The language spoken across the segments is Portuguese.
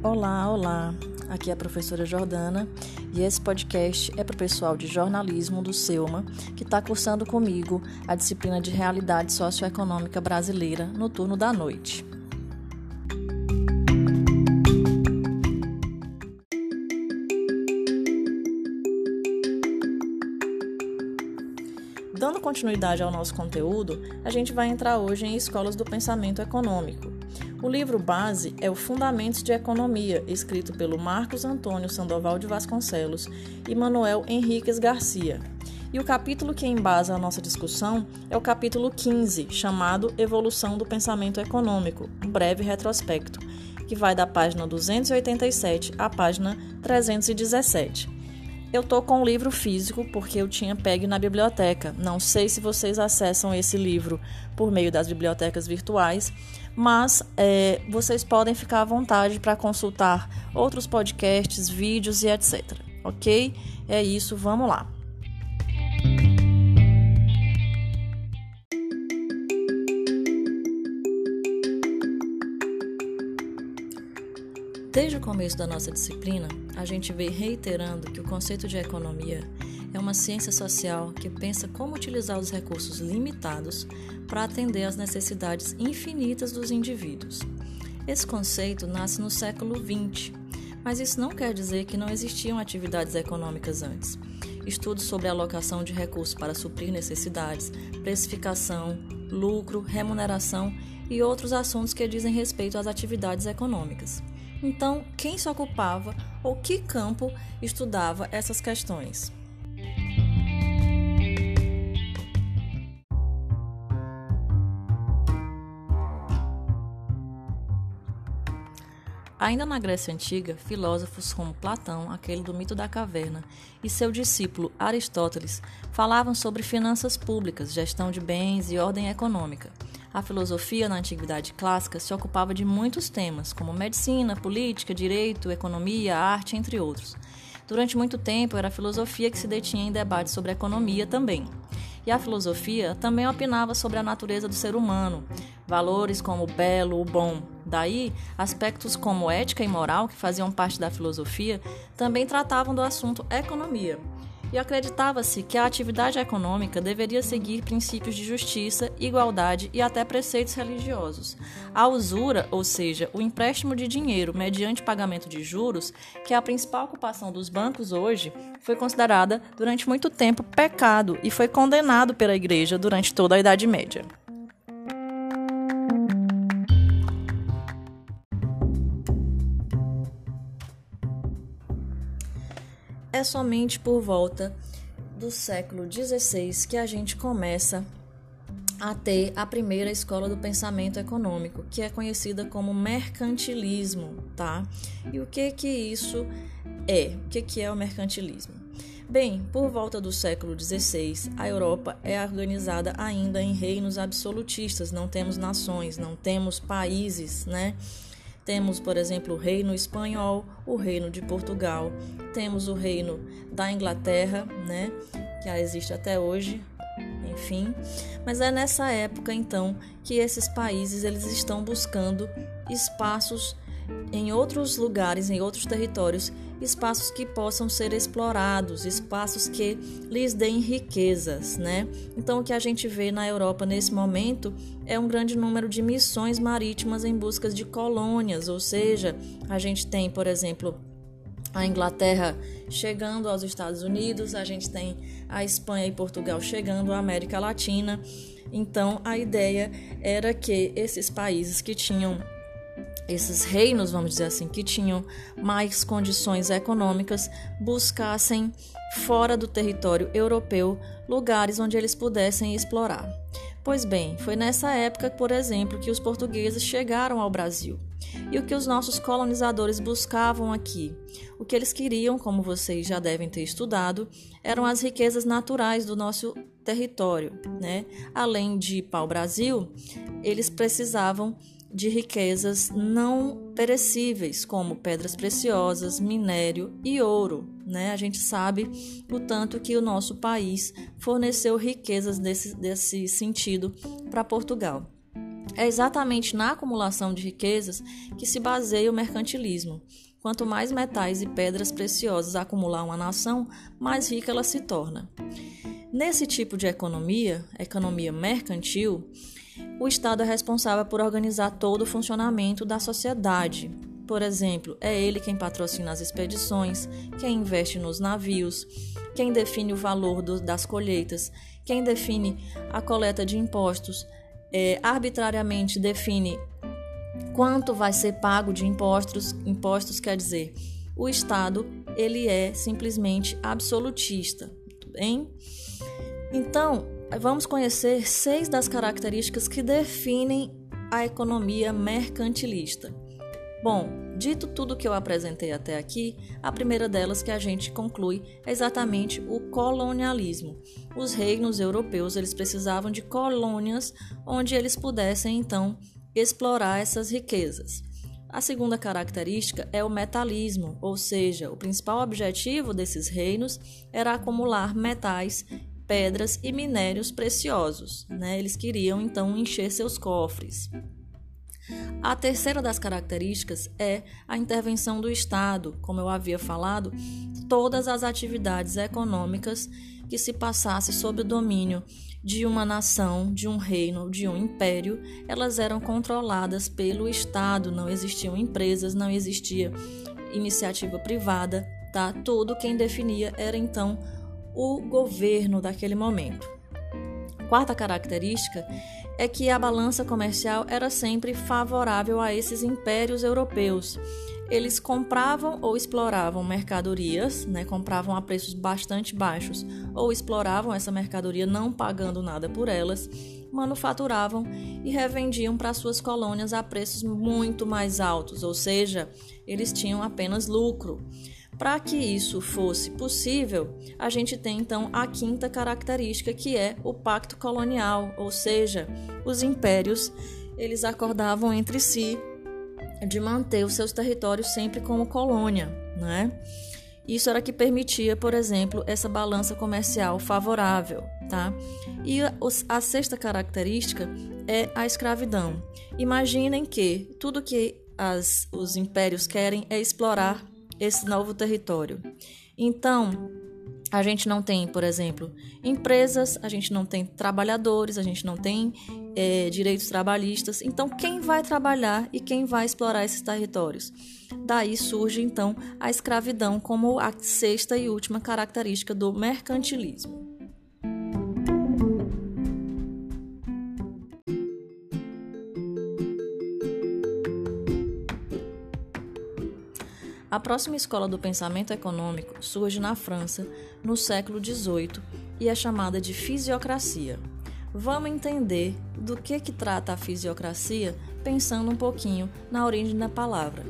Olá, olá. Aqui é a professora Jordana e esse podcast é para o pessoal de jornalismo do SEUMA que está cursando comigo a disciplina de Realidade Socioeconômica Brasileira no turno da noite. Continuidade ao nosso conteúdo, a gente vai entrar hoje em escolas do pensamento econômico. O livro base é o Fundamentos de Economia, escrito pelo Marcos Antônio Sandoval de Vasconcelos e Manuel Henriques Garcia. E o capítulo que embasa a nossa discussão é o capítulo 15, chamado Evolução do Pensamento Econômico, um breve retrospecto, que vai da página 287 à página 317. Eu tô com o livro físico porque eu tinha pego na biblioteca. Não sei se vocês acessam esse livro por meio das bibliotecas virtuais, mas é, vocês podem ficar à vontade para consultar outros podcasts, vídeos e etc. Ok? É isso, vamos lá. Desde o começo da nossa disciplina, a gente vem reiterando que o conceito de economia é uma ciência social que pensa como utilizar os recursos limitados para atender às necessidades infinitas dos indivíduos. Esse conceito nasce no século XX, mas isso não quer dizer que não existiam atividades econômicas antes. Estudos sobre alocação de recursos para suprir necessidades, precificação, lucro, remuneração e outros assuntos que dizem respeito às atividades econômicas. Então, quem se ocupava ou que campo estudava essas questões? Ainda na Grécia Antiga, filósofos como Platão, aquele do mito da caverna, e seu discípulo Aristóteles falavam sobre finanças públicas, gestão de bens e ordem econômica. A filosofia na Antiguidade Clássica se ocupava de muitos temas, como medicina, política, direito, economia, arte, entre outros. Durante muito tempo, era a filosofia que se detinha em debates sobre economia também. E a filosofia também opinava sobre a natureza do ser humano, valores como o belo, o bom. Daí, aspectos como ética e moral, que faziam parte da filosofia, também tratavam do assunto economia. E acreditava-se que a atividade econômica deveria seguir princípios de justiça, igualdade e até preceitos religiosos. A usura, ou seja, o empréstimo de dinheiro mediante pagamento de juros, que é a principal ocupação dos bancos hoje, foi considerada durante muito tempo pecado e foi condenado pela Igreja durante toda a Idade Média. É somente por volta do século XVI que a gente começa a ter a primeira escola do pensamento econômico, que é conhecida como mercantilismo, tá? E o que que isso é? O que que é o mercantilismo? Bem, por volta do século XVI, a Europa é organizada ainda em reinos absolutistas, não temos nações, não temos países, né? Temos, por exemplo, o Reino Espanhol, o Reino de Portugal, temos o Reino da Inglaterra, né, que existe até hoje, enfim. Mas é nessa época então que esses países eles estão buscando espaços em outros lugares, em outros territórios, espaços que possam ser explorados, espaços que lhes deem riquezas, né? Então o que a gente vê na Europa nesse momento é um grande número de missões marítimas em busca de colônias, ou seja, a gente tem, por exemplo, a Inglaterra chegando aos Estados Unidos, a gente tem a Espanha e Portugal chegando à América Latina. Então, a ideia era que esses países que tinham esses reinos, vamos dizer assim, que tinham mais condições econômicas, buscassem fora do território europeu lugares onde eles pudessem explorar. Pois bem, foi nessa época, por exemplo, que os portugueses chegaram ao Brasil. E o que os nossos colonizadores buscavam aqui? O que eles queriam, como vocês já devem ter estudado, eram as riquezas naturais do nosso território, né? Além de pau-brasil, eles precisavam de riquezas não perecíveis, como pedras preciosas, minério e ouro. Né? A gente sabe o tanto que o nosso país forneceu riquezas desse, desse sentido para Portugal. É exatamente na acumulação de riquezas que se baseia o mercantilismo. Quanto mais metais e pedras preciosas acumular uma nação, mais rica ela se torna. Nesse tipo de economia, economia mercantil, o Estado é responsável por organizar todo o funcionamento da sociedade. Por exemplo, é ele quem patrocina as expedições, quem investe nos navios, quem define o valor do, das colheitas, quem define a coleta de impostos, é, arbitrariamente define quanto vai ser pago de impostos. Impostos quer dizer, o Estado ele é simplesmente absolutista, bem? Então, vamos conhecer seis das características que definem a economia mercantilista. Bom, dito tudo que eu apresentei até aqui, a primeira delas que a gente conclui é exatamente o colonialismo. Os reinos europeus eles precisavam de colônias onde eles pudessem então explorar essas riquezas. A segunda característica é o metalismo, ou seja, o principal objetivo desses reinos era acumular metais, pedras e minérios preciosos. Né? Eles queriam então encher seus cofres. A terceira das características é a intervenção do Estado, como eu havia falado, todas as atividades econômicas que se passasse sob o domínio de uma nação, de um reino, de um império, elas eram controladas pelo Estado, não existiam empresas, não existia iniciativa privada, tá? Tudo quem definia era então o governo daquele momento. Quarta característica é que a balança comercial era sempre favorável a esses impérios europeus. Eles compravam ou exploravam mercadorias, né, compravam a preços bastante baixos, ou exploravam essa mercadoria não pagando nada por elas, manufaturavam e revendiam para suas colônias a preços muito mais altos, ou seja, eles tinham apenas lucro. Para que isso fosse possível, a gente tem então a quinta característica que é o pacto colonial, ou seja, os impérios eles acordavam entre si de manter os seus territórios sempre como colônia, né? Isso era que permitia, por exemplo, essa balança comercial favorável, tá? E a, sexta característica é a escravidão. Imaginem que tudo que as, os impérios querem é explorar esse novo território. Então, a gente não tem, por exemplo, empresas, a gente não tem trabalhadores, a gente não tem é, direitos trabalhistas. Então, quem vai trabalhar e quem vai explorar esses territórios? Daí surge, então, a escravidão como a sexta e última característica do mercantilismo. A próxima escola do pensamento econômico surge na França no século XVIII e é chamada de fisiocracia. Vamos entender do que, que trata a fisiocracia pensando um pouquinho na origem da palavra.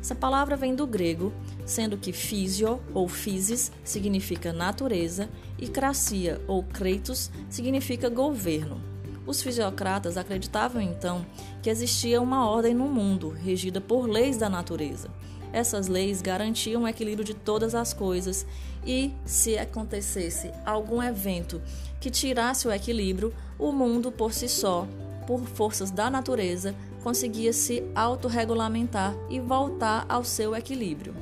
Essa palavra vem do grego, sendo que físio ou physis significa natureza e cracia ou kreitos significa governo. Os fisiocratas acreditavam então que existia uma ordem no mundo regida por leis da natureza essas leis garantiam o equilíbrio de todas as coisas e, se acontecesse algum evento que tirasse o equilíbrio, o mundo por si só, por forças da natureza, conseguia se autorregulamentar e voltar ao seu equilíbrio.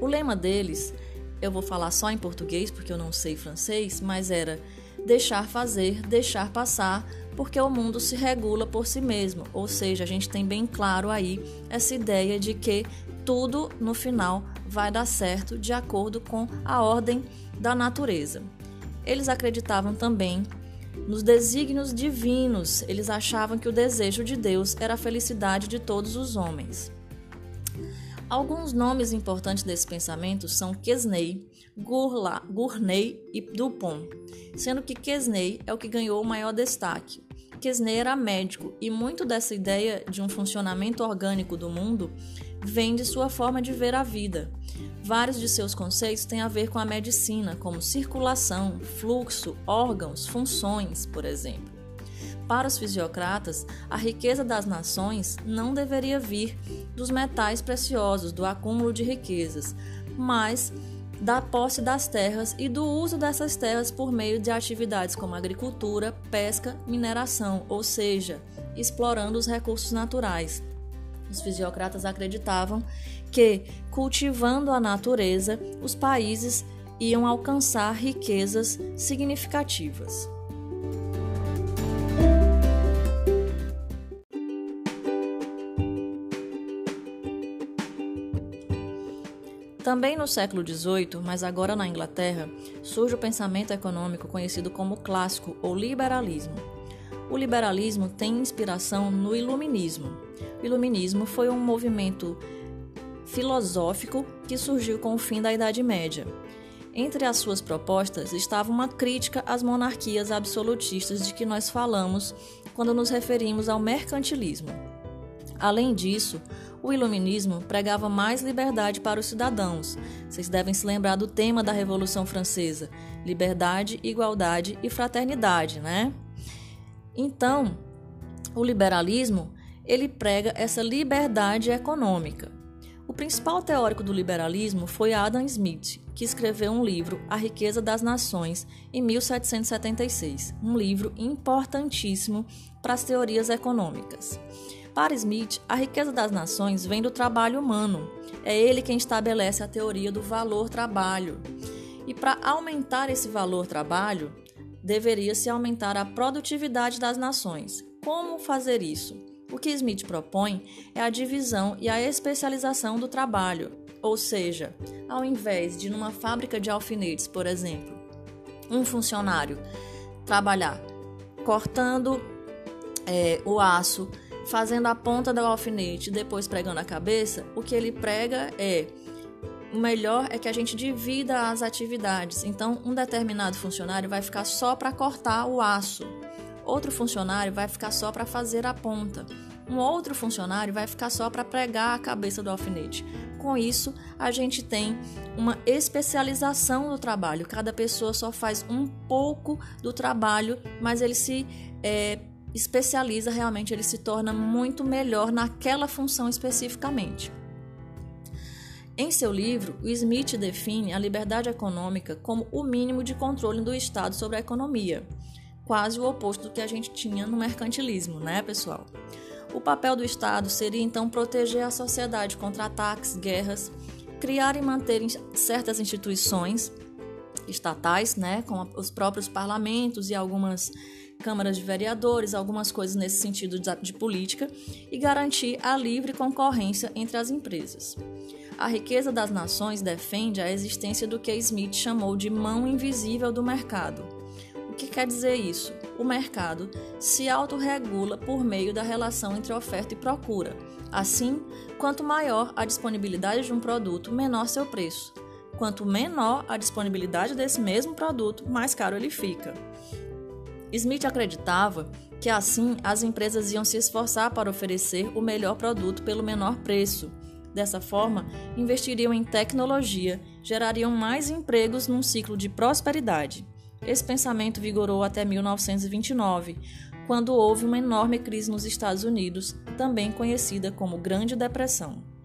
O lema deles, eu vou falar só em português porque eu não sei francês, mas era deixar fazer, deixar passar, porque o mundo se regula por si mesmo. Ou seja, a gente tem bem claro aí essa ideia de que tudo no final vai dar certo de acordo com a ordem da natureza. Eles acreditavam também nos desígnios divinos, eles achavam que o desejo de Deus era a felicidade de todos os homens. Alguns nomes importantes desse pensamento são Quesney, Gournay e Dupont, sendo que Quesney é o que ganhou o maior destaque. Quesney era médico e muito dessa ideia de um funcionamento orgânico do mundo vem de sua forma de ver a vida. Vários de seus conceitos têm a ver com a medicina, como circulação, fluxo, órgãos, funções, por exemplo. Para os fisiocratas, a riqueza das nações não deveria vir dos metais preciosos, do acúmulo de riquezas, mas da posse das terras e do uso dessas terras por meio de atividades como agricultura, pesca, mineração, ou seja, explorando os recursos naturais. Os fisiocratas acreditavam que, cultivando a natureza, os países iam alcançar riquezas significativas. Também no século XVIII, mas agora na Inglaterra, surge o pensamento econômico conhecido como clássico ou liberalismo. O liberalismo tem inspiração no iluminismo. O iluminismo foi um movimento filosófico que surgiu com o fim da Idade Média. Entre as suas propostas estava uma crítica às monarquias absolutistas de que nós falamos quando nos referimos ao mercantilismo. Além disso, o iluminismo pregava mais liberdade para os cidadãos. Vocês devem se lembrar do tema da Revolução Francesa: liberdade, igualdade e fraternidade, né? Então, o liberalismo, ele prega essa liberdade econômica. O principal teórico do liberalismo foi Adam Smith, que escreveu um livro, A Riqueza das Nações, em 1776, um livro importantíssimo para as teorias econômicas. Para Smith, a riqueza das nações vem do trabalho humano. É ele quem estabelece a teoria do valor trabalho. E para aumentar esse valor trabalho, deveria-se aumentar a produtividade das nações. Como fazer isso? O que Smith propõe é a divisão e a especialização do trabalho, ou seja, ao invés de numa fábrica de alfinetes, por exemplo, um funcionário trabalhar cortando é, o aço fazendo a ponta do alfinete e depois pregando a cabeça, o que ele prega é o melhor é que a gente divida as atividades. Então, um determinado funcionário vai ficar só para cortar o aço, outro funcionário vai ficar só para fazer a ponta, um outro funcionário vai ficar só para pregar a cabeça do alfinete. Com isso, a gente tem uma especialização do trabalho. Cada pessoa só faz um pouco do trabalho, mas ele se é, especializa, realmente ele se torna muito melhor naquela função especificamente. Em seu livro, o Smith define a liberdade econômica como o mínimo de controle do Estado sobre a economia, quase o oposto do que a gente tinha no mercantilismo, né, pessoal? O papel do Estado seria então proteger a sociedade contra ataques, guerras, criar e manter certas instituições estatais, né, com os próprios parlamentos e algumas câmaras de vereadores, algumas coisas nesse sentido de, política, e garantir a livre concorrência entre as empresas. A riqueza das nações defende a existência do que Smith chamou de mão invisível do mercado. Que quer dizer isso? O mercado se autorregula por meio da relação entre oferta e procura. Assim, quanto maior a disponibilidade de um produto, menor seu preço. Quanto menor a disponibilidade desse mesmo produto, mais caro ele fica. Smith acreditava que assim as empresas iam se esforçar para oferecer o melhor produto pelo menor preço. Dessa forma, investiriam em tecnologia, gerariam mais empregos num ciclo de prosperidade. Esse pensamento vigorou até 1929, quando houve uma enorme crise nos Estados Unidos, também conhecida como Grande Depressão.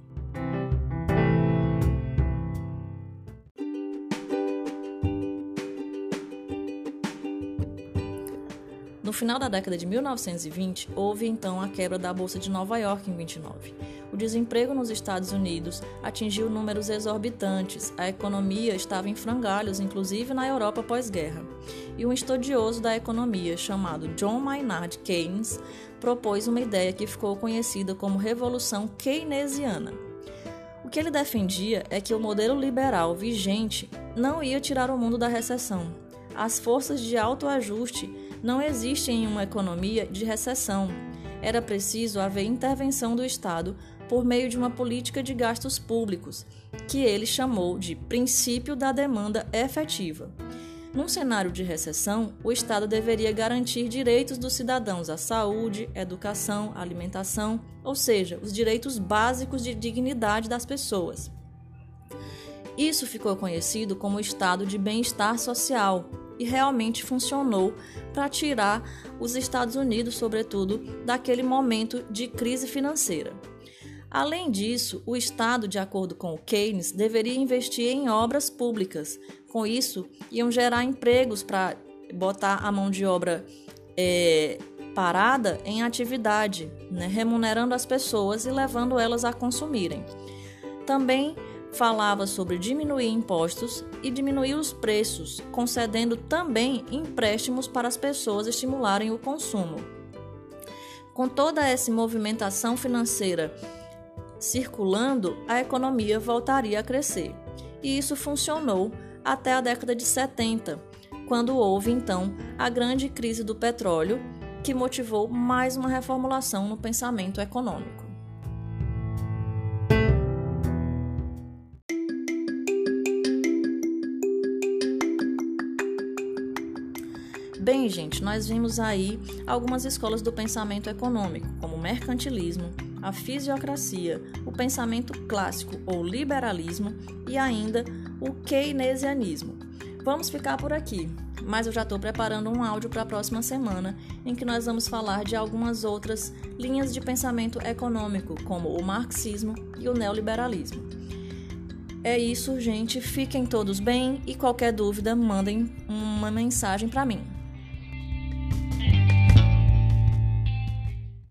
No final da década de 1920, houve então a quebra da Bolsa de Nova York em 29. O desemprego nos Estados Unidos atingiu números exorbitantes, a economia estava em frangalhos, inclusive na Europa pós-guerra. E um estudioso da economia, chamado John Maynard Keynes, propôs uma ideia que ficou conhecida como Revolução Keynesiana. O que ele defendia é que o modelo liberal vigente não ia tirar o mundo da recessão. As forças de autoajuste não existe em uma economia de recessão. Era preciso haver intervenção do Estado por meio de uma política de gastos públicos, que ele chamou de princípio da demanda efetiva. Num cenário de recessão, o Estado deveria garantir direitos dos cidadãos à saúde, educação, alimentação, ou seja, os direitos básicos de dignidade das pessoas. Isso ficou conhecido como estado de bem-estar social, e realmente funcionou para tirar os Estados Unidos, sobretudo, daquele momento de crise financeira. Além disso, o Estado, de acordo com o Keynes, deveria investir em obras públicas. Com isso, iam gerar empregos para botar a mão de obra é, parada em atividade, né, remunerando as pessoas e levando elas a consumirem. Também falava sobre diminuir impostos e diminuir os preços, concedendo também empréstimos para as pessoas estimularem o consumo. Com toda essa movimentação financeira circulando, a economia voltaria a crescer. E isso funcionou até a década de 70, quando houve então a grande crise do petróleo, que motivou mais uma reformulação no pensamento econômico. Bem, gente, nós vimos aí algumas escolas do pensamento econômico, como o mercantilismo, a fisiocracia, o pensamento clássico ou liberalismo e ainda o keynesianismo. Vamos ficar por aqui, mas eu já estou preparando um áudio para a próxima semana em que nós vamos falar de algumas outras linhas de pensamento econômico, como o marxismo e o neoliberalismo. É isso, gente. Fiquem todos bem e qualquer dúvida, mandem uma mensagem para mim.